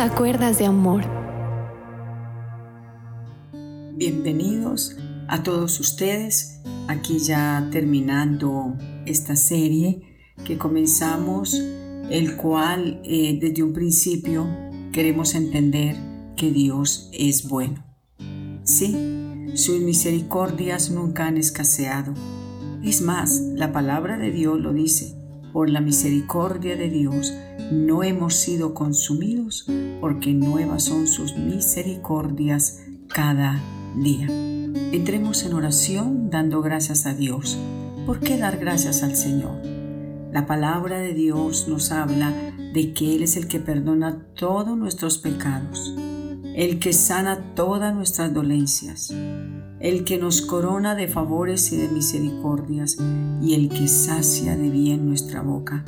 a Cuerdas de Amor. Bienvenidos a todos ustedes, aquí ya terminando esta serie que comenzamos, el cual eh, desde un principio queremos entender que Dios es bueno. Sí, sus misericordias nunca han escaseado. Es más, la palabra de Dios lo dice, por la misericordia de Dios no hemos sido consumidos, porque nuevas son sus misericordias cada día. Entremos en oración dando gracias a Dios. ¿Por qué dar gracias al Señor? La palabra de Dios nos habla de que Él es el que perdona todos nuestros pecados, el que sana todas nuestras dolencias, el que nos corona de favores y de misericordias y el que sacia de bien nuestra boca.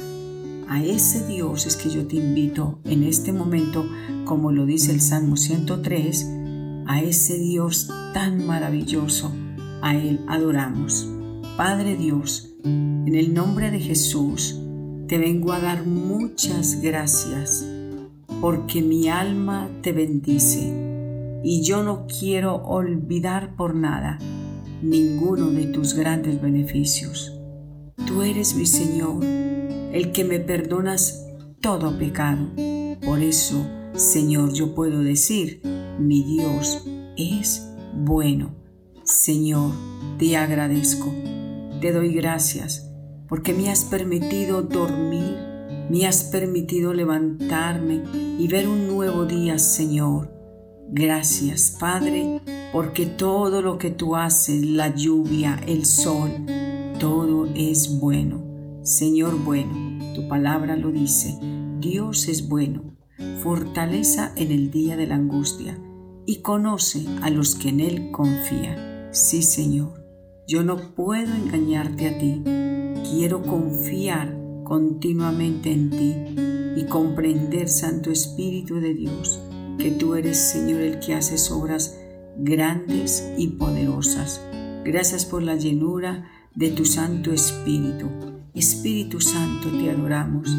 A ese Dios es que yo te invito en este momento, como lo dice el Salmo 103, a ese Dios tan maravilloso, a Él adoramos. Padre Dios, en el nombre de Jesús, te vengo a dar muchas gracias porque mi alma te bendice y yo no quiero olvidar por nada ninguno de tus grandes beneficios. Tú eres mi Señor, el que me perdonas todo pecado. Por eso, Señor, yo puedo decir, mi Dios es bueno. Señor, te agradezco, te doy gracias porque me has permitido dormir, me has permitido levantarme y ver un nuevo día, Señor. Gracias, Padre, porque todo lo que tú haces, la lluvia, el sol, todo es bueno. Señor bueno, tu palabra lo dice, Dios es bueno, fortaleza en el día de la angustia y conoce a los que en Él confían. Sí, Señor, yo no puedo engañarte a ti quiero confiar continuamente en ti y comprender, Santo Espíritu de Dios, que tú eres, Señor, el que haces obras grandes y poderosas. Gracias por la llenura de tu Santo Espíritu. Espíritu Santo, te adoramos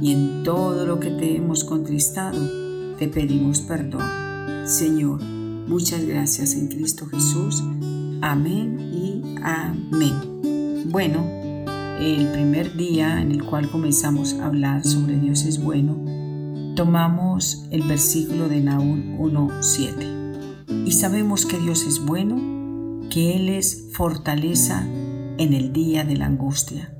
y en todo lo que te hemos contristado, te pedimos perdón. Señor, muchas gracias en Cristo Jesús. Amén y amén. Bueno, el primer día en el cual comenzamos a hablar sobre Dios es bueno, tomamos el versículo de Naúm 1.7. Y sabemos que Dios es bueno, que Él es fortaleza en el día de la angustia.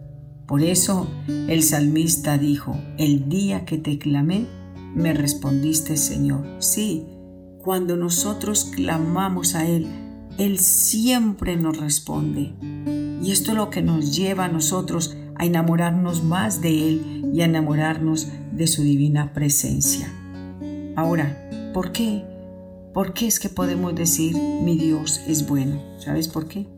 Por eso el salmista dijo, el día que te clamé, me respondiste Señor. Sí, cuando nosotros clamamos a Él, Él siempre nos responde. Y esto es lo que nos lleva a nosotros a enamorarnos más de Él y a enamorarnos de su divina presencia. Ahora, ¿por qué? ¿Por qué es que podemos decir mi Dios es bueno? ¿Sabes por qué?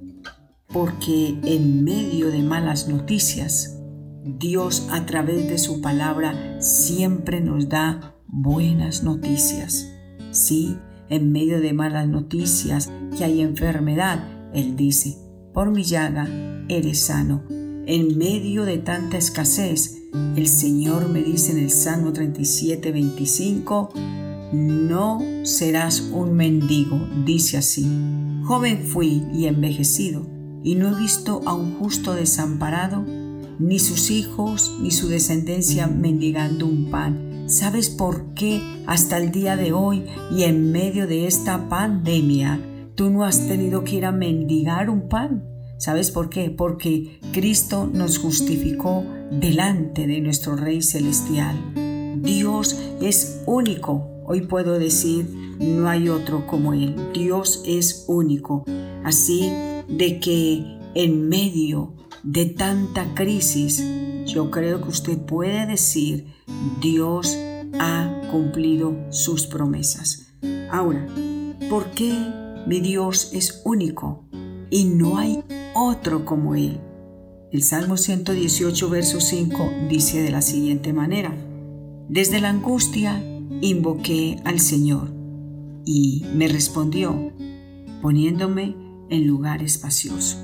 Porque en medio de malas noticias, Dios a través de su palabra siempre nos da buenas noticias. Sí, en medio de malas noticias, que hay enfermedad, Él dice, por mi llaga eres sano. En medio de tanta escasez, el Señor me dice en el Salmo 37, 25, no serás un mendigo, dice así. Joven fui y envejecido, y no he visto a un justo desamparado, ni sus hijos, ni su descendencia mendigando un pan. ¿Sabes por qué hasta el día de hoy y en medio de esta pandemia Tú no has tenido que ir a mendigar un pan. ¿Sabes por qué? Porque Cristo nos justificó delante de nuestro Rey Celestial. Dios es único. Hoy puedo decir, no hay otro como Él. Dios es único. Así de que en medio de tanta crisis, yo creo que usted puede decir, Dios ha cumplido sus promesas. Ahora, ¿por qué mi Dios es único y no hay otro como Él. El Salmo 118, verso 5 dice de la siguiente manera, Desde la angustia invoqué al Señor y me respondió, poniéndome en lugar espacioso.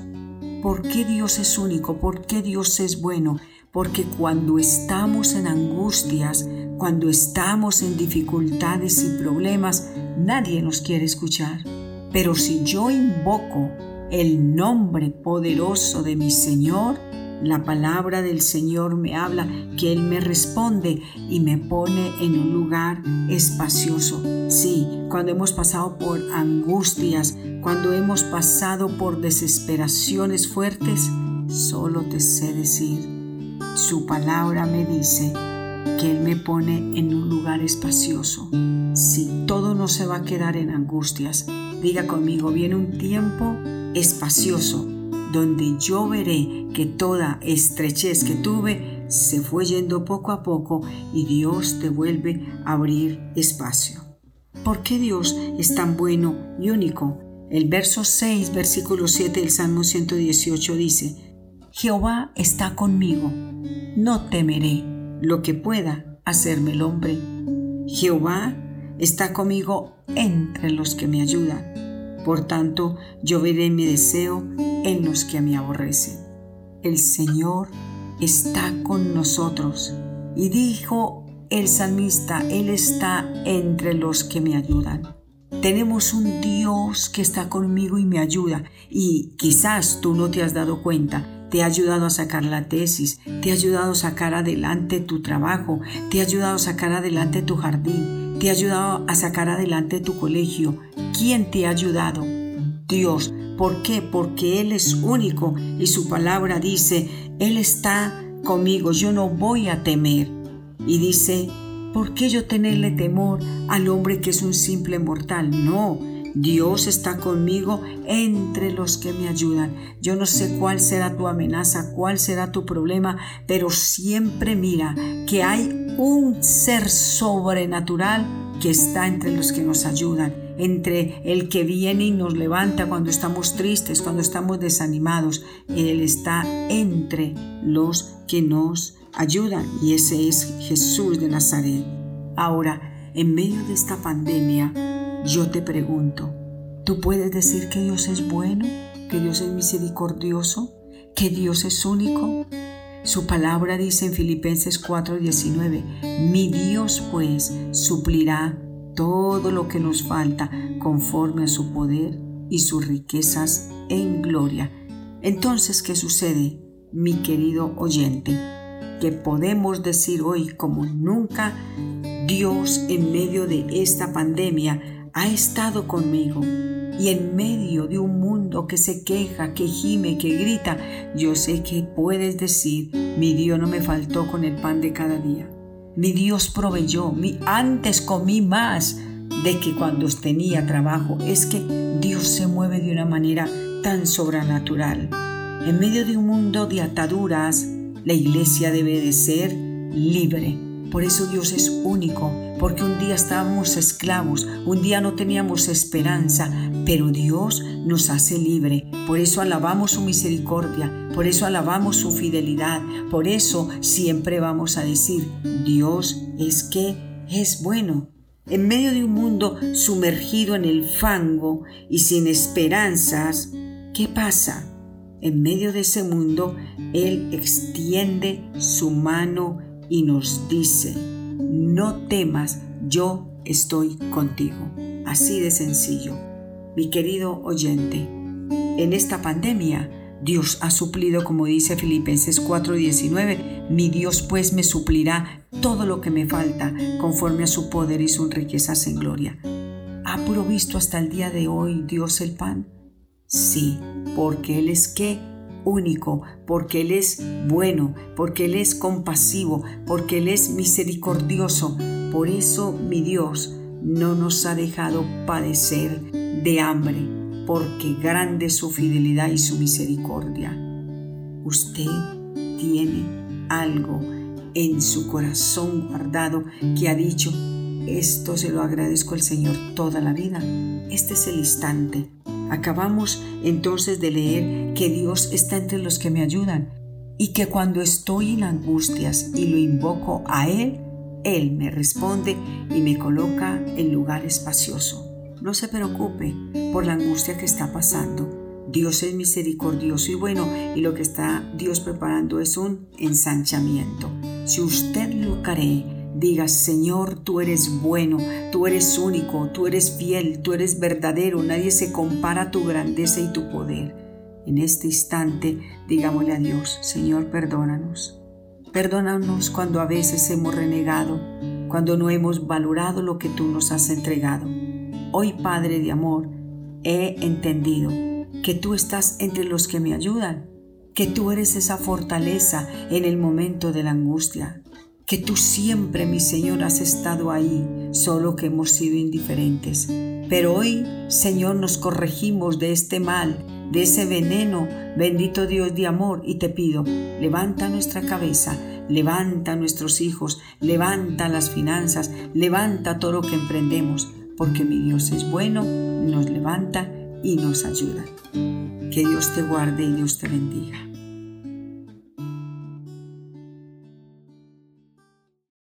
¿Por qué Dios es único? ¿Por qué Dios es bueno? Porque cuando estamos en angustias, cuando estamos en dificultades y problemas, nadie nos quiere escuchar. Pero si yo invoco el nombre poderoso de mi Señor, la palabra del Señor me habla que Él me responde y me pone en un lugar espacioso. Sí, cuando hemos pasado por angustias, cuando hemos pasado por desesperaciones fuertes, solo te sé decir, su palabra me dice que Él me pone en un lugar espacioso. Si todo no se va a quedar en angustias, diga conmigo, viene un tiempo espacioso donde yo veré que toda estrechez que tuve se fue yendo poco a poco y Dios te vuelve a abrir espacio. ¿Por qué Dios es tan bueno y único? El verso 6, versículo 7 del Salmo 118 dice, Jehová está conmigo, no temeré lo que pueda hacerme el hombre. Jehová está conmigo entre los que me ayudan. Por tanto, yo veré mi deseo en los que me aborrecen. El Señor está con nosotros. Y dijo el salmista, Él está entre los que me ayudan. Tenemos un Dios que está conmigo y me ayuda. Y quizás tú no te has dado cuenta. Te ha ayudado a sacar la tesis, te ha ayudado a sacar adelante tu trabajo, te ha ayudado a sacar adelante tu jardín, te ha ayudado a sacar adelante tu colegio. ¿Quién te ha ayudado? Dios. ¿Por qué? Porque Él es único y su palabra dice, Él está conmigo, yo no voy a temer. Y dice, ¿por qué yo tenerle temor al hombre que es un simple mortal? No, Dios está conmigo entre los que me ayudan. Yo no sé cuál será tu amenaza, cuál será tu problema, pero siempre mira que hay un ser sobrenatural que está entre los que nos ayudan entre el que viene y nos levanta cuando estamos tristes, cuando estamos desanimados. Él está entre los que nos ayudan y ese es Jesús de Nazaret. Ahora, en medio de esta pandemia, yo te pregunto, ¿tú puedes decir que Dios es bueno, que Dios es misericordioso, que Dios es único? Su palabra dice en Filipenses 4:19, mi Dios pues suplirá todo lo que nos falta conforme a su poder y sus riquezas en gloria. Entonces, ¿qué sucede, mi querido oyente? Que podemos decir hoy como nunca, Dios en medio de esta pandemia ha estado conmigo y en medio de un mundo que se queja, que gime, que grita, yo sé que puedes decir, mi Dios no me faltó con el pan de cada día. Mi Dios proveyó, mi, antes comí más de que cuando tenía trabajo. Es que Dios se mueve de una manera tan sobrenatural. En medio de un mundo de ataduras, la iglesia debe de ser libre. Por eso Dios es único, porque un día estábamos esclavos, un día no teníamos esperanza, pero Dios nos hace libre. Por eso alabamos su misericordia, por eso alabamos su fidelidad, por eso siempre vamos a decir, Dios es que es bueno. En medio de un mundo sumergido en el fango y sin esperanzas, ¿qué pasa? En medio de ese mundo, Él extiende su mano y nos dice, no temas, yo estoy contigo. Así de sencillo. Mi querido oyente, en esta pandemia Dios ha suplido, como dice Filipenses 4:19, mi Dios pues me suplirá todo lo que me falta conforme a su poder y sus riquezas en gloria. ¿Ha provisto hasta el día de hoy Dios el pan? Sí, porque Él es qué? Único, porque Él es bueno, porque Él es compasivo, porque Él es misericordioso. Por eso mi Dios no nos ha dejado padecer de hambre, porque grande es su fidelidad y su misericordia. Usted tiene algo en su corazón guardado que ha dicho, esto se lo agradezco al Señor toda la vida. Este es el instante. Acabamos entonces de leer que Dios está entre los que me ayudan y que cuando estoy en angustias y lo invoco a Él, Él me responde y me coloca en lugar espacioso. No se preocupe por la angustia que está pasando. Dios es misericordioso y bueno y lo que está Dios preparando es un ensanchamiento. Si usted lo cree, digas, Señor, tú eres bueno, tú eres único, tú eres fiel, tú eres verdadero, nadie se compara a tu grandeza y tu poder. En este instante, digámosle a Dios, Señor, perdónanos. Perdónanos cuando a veces hemos renegado, cuando no hemos valorado lo que tú nos has entregado. Hoy, Padre de amor, he entendido que tú estás entre los que me ayudan, que tú eres esa fortaleza en el momento de la angustia, que tú siempre, mi Señor, has estado ahí, solo que hemos sido indiferentes. Pero hoy, Señor, nos corregimos de este mal, de ese veneno, bendito Dios de amor, y te pido, levanta nuestra cabeza, levanta nuestros hijos, levanta las finanzas, levanta todo lo que emprendemos, porque mi Dios es bueno, nos levanta y nos ayuda. Que Dios te guarde y Dios te bendiga.